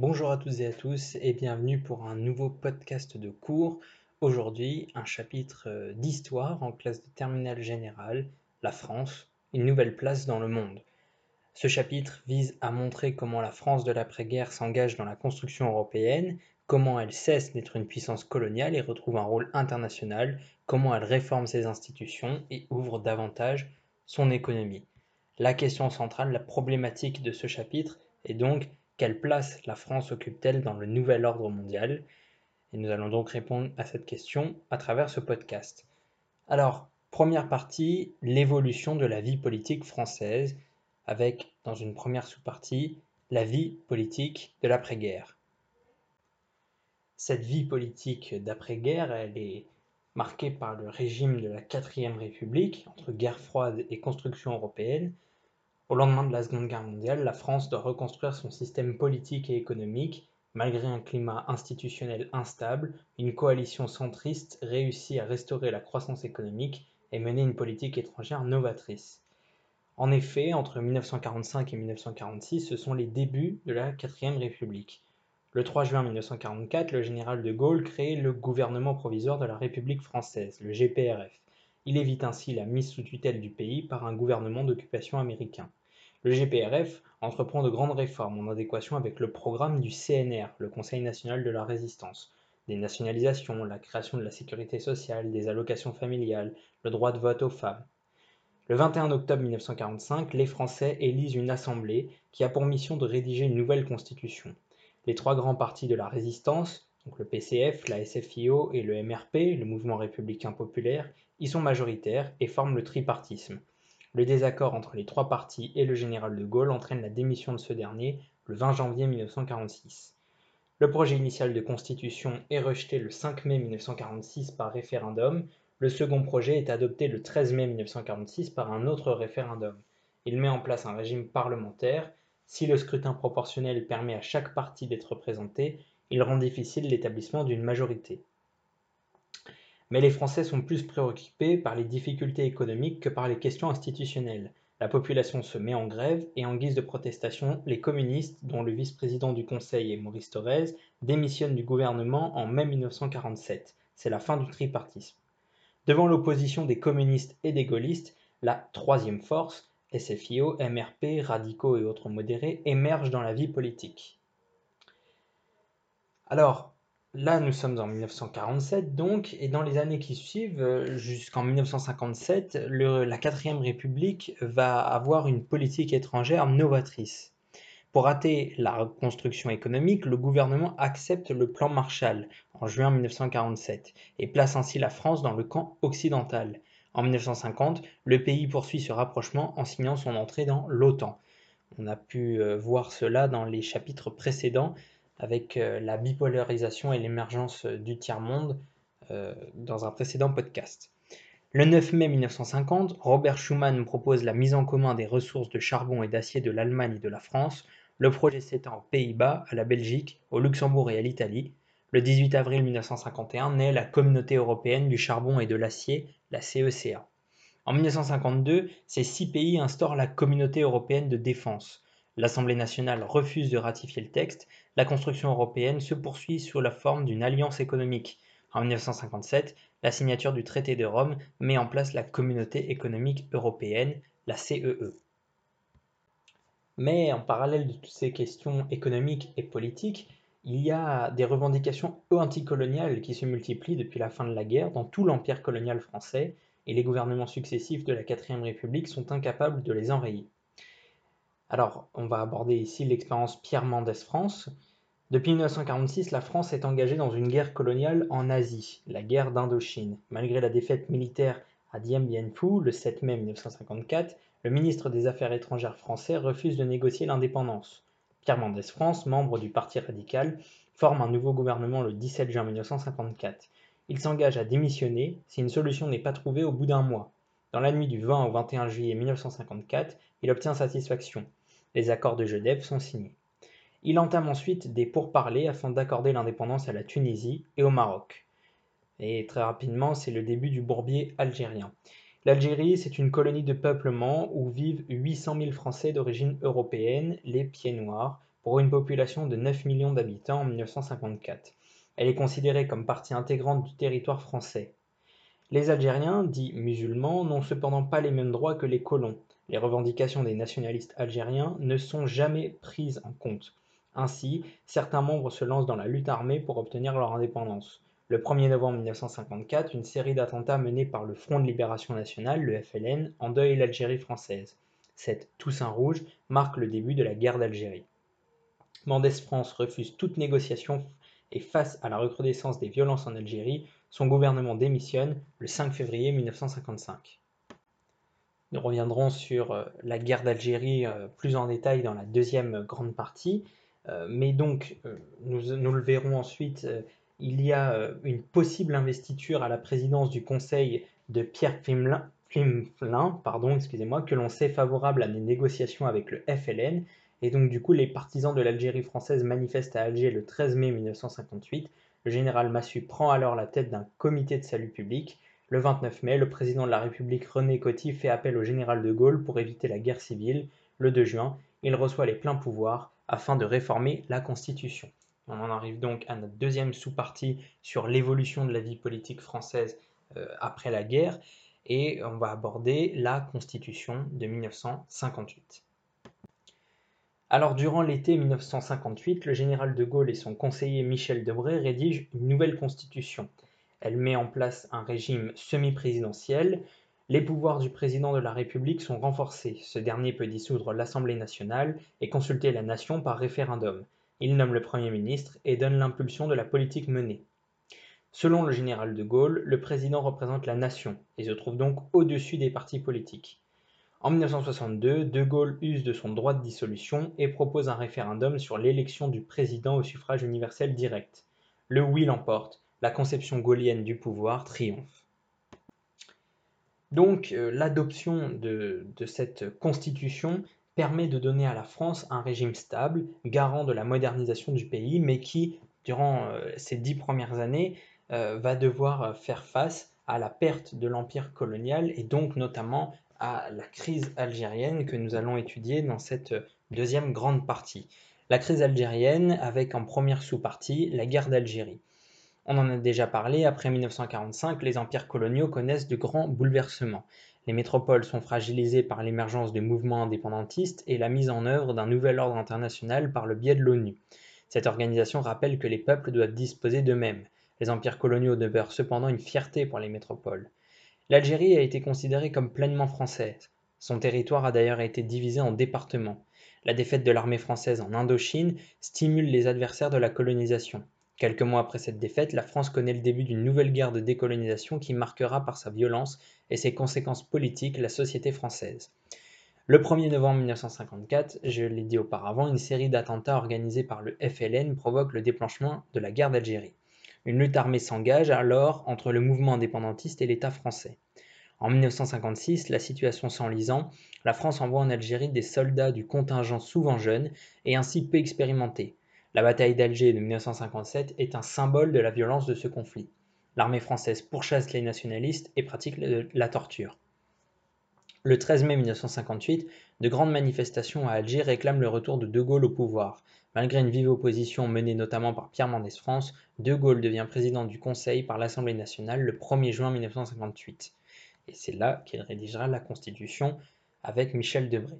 Bonjour à toutes et à tous et bienvenue pour un nouveau podcast de cours. Aujourd'hui, un chapitre euh, d'histoire en classe de terminale générale, la France, une nouvelle place dans le monde. Ce chapitre vise à montrer comment la France de l'après-guerre s'engage dans la construction européenne, comment elle cesse d'être une puissance coloniale et retrouve un rôle international, comment elle réforme ses institutions et ouvre davantage son économie. La question centrale, la problématique de ce chapitre est donc quelle place la France occupe-t-elle dans le nouvel ordre mondial? Et nous allons donc répondre à cette question à travers ce podcast. Alors, première partie, l'évolution de la vie politique française, avec, dans une première sous-partie, la vie politique de l'après-guerre. Cette vie politique d'après-guerre, elle est marquée par le régime de la quatrième République, entre guerre froide et construction européenne, au lendemain de la Seconde Guerre mondiale, la France doit reconstruire son système politique et économique. Malgré un climat institutionnel instable, une coalition centriste réussit à restaurer la croissance économique et mener une politique étrangère novatrice. En effet, entre 1945 et 1946, ce sont les débuts de la Quatrième République. Le 3 juin 1944, le général de Gaulle crée le gouvernement provisoire de la République française, le GPRF. Il évite ainsi la mise sous tutelle du pays par un gouvernement d'occupation américain. Le GPRF entreprend de grandes réformes en adéquation avec le programme du CNR, le Conseil national de la résistance, des nationalisations, la création de la sécurité sociale, des allocations familiales, le droit de vote aux femmes. Le 21 octobre 1945, les Français élisent une assemblée qui a pour mission de rédiger une nouvelle constitution. Les trois grands partis de la résistance, donc le PCF, la SFIO et le MRP, le Mouvement républicain populaire, y sont majoritaires et forment le tripartisme. Le désaccord entre les trois partis et le général de Gaulle entraîne la démission de ce dernier le 20 janvier 1946. Le projet initial de constitution est rejeté le 5 mai 1946 par référendum, le second projet est adopté le 13 mai 1946 par un autre référendum. Il met en place un régime parlementaire. Si le scrutin proportionnel permet à chaque parti d'être représenté, il rend difficile l'établissement d'une majorité. Mais les Français sont plus préoccupés par les difficultés économiques que par les questions institutionnelles. La population se met en grève et en guise de protestation, les communistes, dont le vice-président du Conseil est Maurice Thorez, démissionnent du gouvernement en mai 1947. C'est la fin du tripartisme. Devant l'opposition des communistes et des gaullistes, la troisième force, SFIO, MRP, radicaux et autres modérés, émerge dans la vie politique. Alors, Là, nous sommes en 1947 donc, et dans les années qui suivent, euh, jusqu'en 1957, la quatrième République va avoir une politique étrangère novatrice. Pour rater la reconstruction économique, le gouvernement accepte le plan Marshall en juin 1947 et place ainsi la France dans le camp occidental. En 1950, le pays poursuit ce rapprochement en signant son entrée dans l'OTAN. On a pu euh, voir cela dans les chapitres précédents avec euh, la bipolarisation et l'émergence euh, du tiers-monde euh, dans un précédent podcast. Le 9 mai 1950, Robert Schuman propose la mise en commun des ressources de charbon et d'acier de l'Allemagne et de la France. Le projet s'étend aux Pays-Bas, à la Belgique, au Luxembourg et à l'Italie. Le 18 avril 1951 naît la Communauté européenne du charbon et de l'acier, la CECA. En 1952, ces six pays instaurent la Communauté européenne de défense. L'Assemblée nationale refuse de ratifier le texte, la construction européenne se poursuit sous la forme d'une alliance économique. En 1957, la signature du traité de Rome met en place la Communauté économique européenne, la CEE. E. Mais en parallèle de toutes ces questions économiques et politiques, il y a des revendications anticoloniales qui se multiplient depuis la fin de la guerre dans tout l'empire colonial français, et les gouvernements successifs de la 4ème République sont incapables de les enrayer. Alors, on va aborder ici l'expérience Pierre Mendès France. Depuis 1946, la France est engagée dans une guerre coloniale en Asie, la guerre d'Indochine. Malgré la défaite militaire à Dien Bien Phu le 7 mai 1954, le ministre des Affaires étrangères français refuse de négocier l'indépendance. Pierre Mendès France, membre du Parti radical, forme un nouveau gouvernement le 17 juin 1954. Il s'engage à démissionner si une solution n'est pas trouvée au bout d'un mois. Dans la nuit du 20 au 21 juillet 1954, il obtient satisfaction. Les accords de Genève sont signés. Il entame ensuite des pourparlers afin d'accorder l'indépendance à la Tunisie et au Maroc. Et très rapidement, c'est le début du bourbier algérien. L'Algérie, c'est une colonie de peuplement où vivent 800 000 Français d'origine européenne, les pieds noirs. pour une population de 9 millions d'habitants en 1954. Elle est considérée comme partie intégrante du territoire français. Les Algériens, dits musulmans, n'ont cependant pas les mêmes droits que les colons. Les revendications des nationalistes algériens ne sont jamais prises en compte. Ainsi, certains membres se lancent dans la lutte armée pour obtenir leur indépendance. Le 1er novembre 1954, une série d'attentats menés par le Front de libération nationale, le FLN, endeuille l'Algérie française. Cette Toussaint rouge marque le début de la guerre d'Algérie. Mendès France refuse toute négociation et face à la recrudescence des violences en Algérie, son gouvernement démissionne le 5 février 1955. Nous reviendrons sur euh, la guerre d'Algérie euh, plus en détail dans la deuxième grande partie, euh, mais donc nous, le verrons ensuite, il y a une possible investiture à la présidence du Conseil de Pierre Pflimlin, pardon, excusez-moi, que l'on sait favorable à des négociations avec le FLN, et donc du coup les partisans de l'Algérie française manifestent à Alger le 13 mai 1958 le général Massu prend alors la tête d'un comité de salut public. Le 29 mai, le président de la République René Coty fait appel au général de Gaulle pour éviter la guerre civile. Le 2 juin, il reçoit les pleins pouvoirs afin de réformer la Constitution. On en arrive donc à notre deuxième sous-partie sur l'évolution de la vie politique française euh, après la guerre et on va aborder la Constitution de 1958. Alors durant l'été 1958, le général de Gaulle et son conseiller Michel Debré rédigent une nouvelle constitution. Elle met en place un régime semi-présidentiel. Les pouvoirs du président de la République sont renforcés. Ce dernier peut dissoudre l'Assemblée nationale et consulter la nation par référendum. Il nomme le Premier ministre et donne l'impulsion de la politique menée. Selon le général de Gaulle, le président représente la nation et se trouve donc au-dessus des partis politiques. En 1962, De Gaulle use de son droit de dissolution et propose un référendum sur l'élection du président au suffrage universel direct. Le oui l'emporte, la conception gaullienne du pouvoir triomphe. Donc euh, l'adoption de, cette constitution permet de donner à la France un régime stable, garant de la modernisation du pays, mais qui, durant euh, ces dix premières années, euh, va devoir faire face à la perte de l'empire colonial et donc notamment à la crise algérienne que nous allons étudier dans cette deuxième grande partie. La crise algérienne avec en première sous-partie la guerre d'Algérie. On en a déjà parlé, après 1945, les empires coloniaux connaissent de grands bouleversements. Les métropoles sont fragilisées par l'émergence de mouvements indépendantistes et la mise en œuvre d'un nouvel ordre international par le biais de l'ONU. Cette organisation rappelle que les peuples doivent disposer d'eux-mêmes. Les empires coloniaux demeurent cependant une fierté pour les métropoles. L'Algérie a été considérée comme pleinement française. Son territoire a d'ailleurs été divisé en départements. La défaite de l'armée française en Indochine stimule les adversaires de la colonisation. Quelques mois après cette défaite, la France connaît le début d'une nouvelle guerre de décolonisation qui marquera par sa violence et ses conséquences politiques la société française. Le 1er novembre 1954, je l'ai dit auparavant, une série d'attentats organisés par le FLN provoque le déclenchement de la guerre d'Algérie. Une lutte armée s'engage alors entre le mouvement indépendantiste et l'État français. En 1956, la situation s'enlisant, la France envoie en Algérie des soldats du contingent souvent jeunes et ainsi peu expérimentés. La bataille d'Alger de 1957 est un symbole de la violence de ce conflit. L'armée française pourchasse les nationalistes et pratique la torture. Le 13 mai 1958, de grandes manifestations à Alger réclament le retour de De Gaulle au pouvoir. Malgré une vive opposition menée notamment par Pierre Mendès France, De Gaulle devient président du Conseil par l'Assemblée nationale le 1er juin 1958. Et c'est là qu'il rédigera la Constitution avec Michel Debré.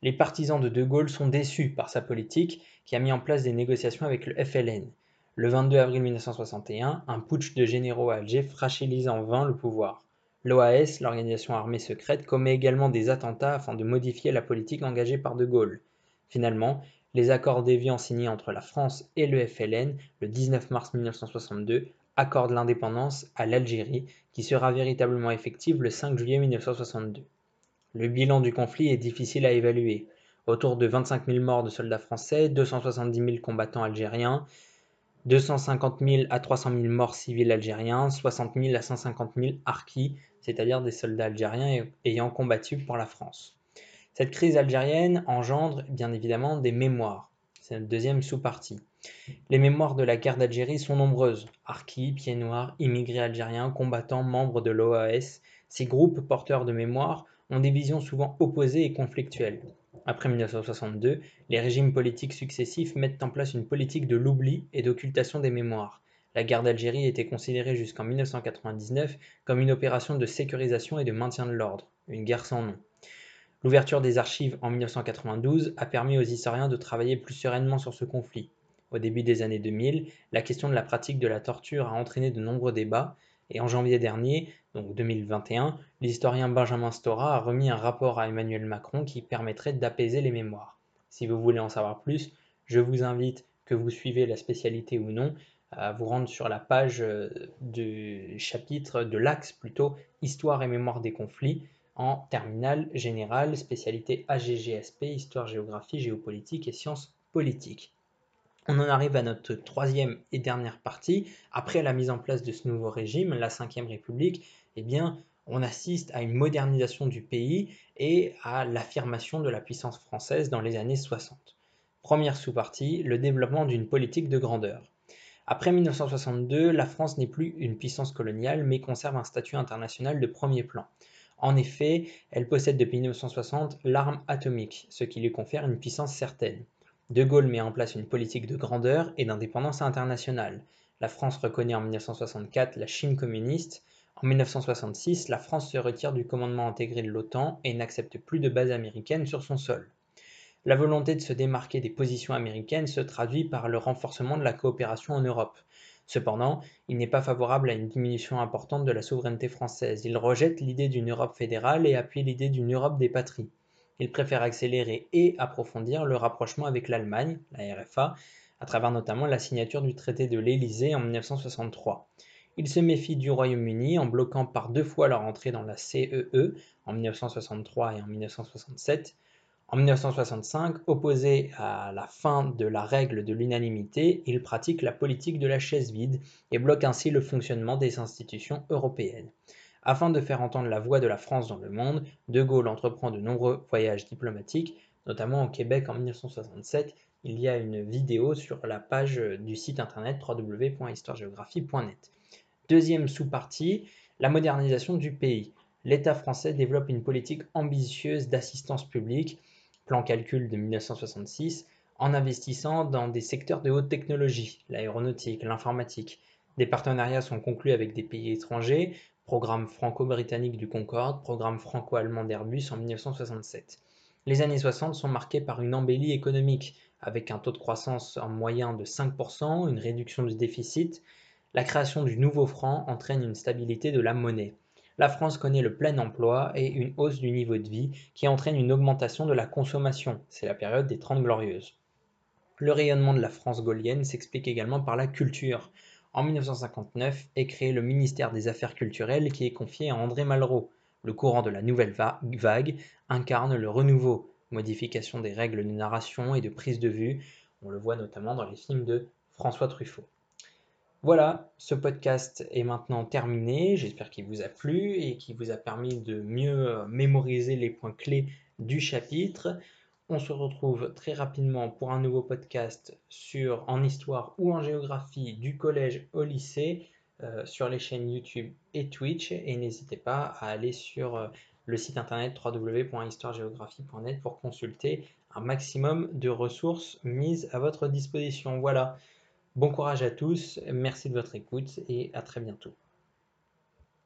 Les partisans de De Gaulle sont déçus par sa politique qui a mis en place des négociations avec le FLN. Le 22 avril 1961, un putsch de généraux à Alger fragilise en vain le pouvoir. L'OAS, l'organisation armée secrète, commet également des attentats afin de modifier la politique engagée par De Gaulle. Finalement, les accords d'Évian signés entre la France et le FLN le 19 mars 1962 accordent l'indépendance à l'Algérie qui sera véritablement effective le 5 juillet 1962. Le bilan du conflit est difficile à évaluer. Autour de 25 000 morts de soldats français, 270 000 combattants algériens, 250 000 à 300 000 morts civils algériens, 60 000 à 150 000 harkis, c'est-à-dire des soldats algériens ayant combattu pour la France. Cette crise algérienne engendre bien évidemment des mémoires. C'est notre deuxième sous-partie. Les mémoires de la guerre d'Algérie sont nombreuses. Harkis, pieds noirs, immigrés algériens, combattants, membres de l'OAS, ces groupes porteurs de mémoires ont des visions souvent opposées et conflictuelles. Après 1962, les régimes politiques successifs mettent en place une politique de l'oubli et d'occultation des mémoires. La guerre d'Algérie était considérée jusqu'en 1999 comme une opération de sécurisation et de maintien de l'ordre, une guerre sans nom. L'ouverture des archives en 1992 a permis aux historiens de travailler plus sereinement sur ce conflit. Au début des années 2000, la question de la pratique de la torture a entraîné de nombreux débats, et en janvier dernier, donc 2021, l'historien Benjamin Stora a remis un rapport à Emmanuel Macron qui permettrait d'apaiser les mémoires. Si vous voulez en savoir plus, je vous invite, que vous suivez la spécialité ou non, à vous rendre sur la page euh, du chapitre, de l'axe plutôt, Histoire et mémoire des conflits, en terminale générale, spécialité AGGSP, Histoire, Géographie, Géopolitique et Sciences politiques. On en arrive à notre troisième et dernière partie. Après la mise en place de ce nouveau régime, la Ve République, eh bien, on assiste à une modernisation du pays et à l'affirmation de la puissance française dans les années 60. Première sous-partie, le développement d'une politique de grandeur. Après 1962, la France n'est plus une puissance coloniale, mais conserve un statut international de premier plan. En effet, elle possède depuis 1960 l'arme atomique, ce qui lui confère une puissance certaine. De Gaulle met en place une politique de grandeur et d'indépendance internationale. La France reconnaît en 1964 la Chine communiste. En 1966, la France se retire du commandement intégré de l'OTAN et n'accepte plus de bases américaines sur son sol. La volonté de se démarquer des positions américaines se traduit par le renforcement de la coopération en Europe. Cependant, il n'est pas favorable à une diminution importante de la souveraineté française. Il rejette l'idée d'une Europe fédérale et appuie l'idée d'une Europe des patries. Il préfère accélérer et approfondir le rapprochement avec l'Allemagne, la RFA, à travers notamment la signature du traité de l'Élysée en 1963. Il se méfie du Royaume-Uni en bloquant par deux fois leur entrée dans la CEE e en 1963 et en 1967, en 1965, opposé à la fin de la règle de l'unanimité, il pratique la politique de la chaise vide et bloque ainsi le fonctionnement des institutions européennes. Afin de faire entendre la voix de la France dans le monde, De Gaulle entreprend de nombreux voyages diplomatiques, notamment au Québec en 1967. Il y a une vidéo sur la page du site internet www.histoiregéographie.net. Deuxième sous-partie, la modernisation du pays. L'État français développe une politique ambitieuse d'assistance publique plan calcul de 1966, en investissant dans des secteurs de haute technologie, l'aéronautique, l'informatique. Des partenariats sont conclus avec des pays étrangers, programme franco-britannique du Concorde, programme franco-allemand d'Airbus en 1967. Les années 60 sont marquées par une embellie économique, avec un taux de croissance en moyen de 5%, une réduction du déficit. La création du nouveau franc entraîne une stabilité de la monnaie la France connaît le plein emploi et une hausse du niveau de vie qui entraîne une augmentation de la consommation. C'est la période des Trente Glorieuses. Le rayonnement de la France gaulienne s'explique également par la culture. En 1959 est créé le ministère des Affaires culturelles qui est confié à André Malraux. Le courant de la nouvelle vague incarne le renouveau, modification des règles de narration et de prise de vue. On le voit notamment dans les films de François Truffaut. Voilà, ce podcast est maintenant terminé. J'espère qu'il vous a plu et qu'il vous a permis de mieux euh, mémoriser les points clés du chapitre. On se retrouve très rapidement pour un nouveau podcast sur en histoire ou en géographie du collège au lycée euh, sur les chaînes YouTube et Twitch et n'hésitez pas à aller sur euh, le site internet www.histoiregéographie.net pour consulter un maximum de ressources mises à votre disposition. Voilà. Bon courage à tous, merci de votre écoute et à très bientôt.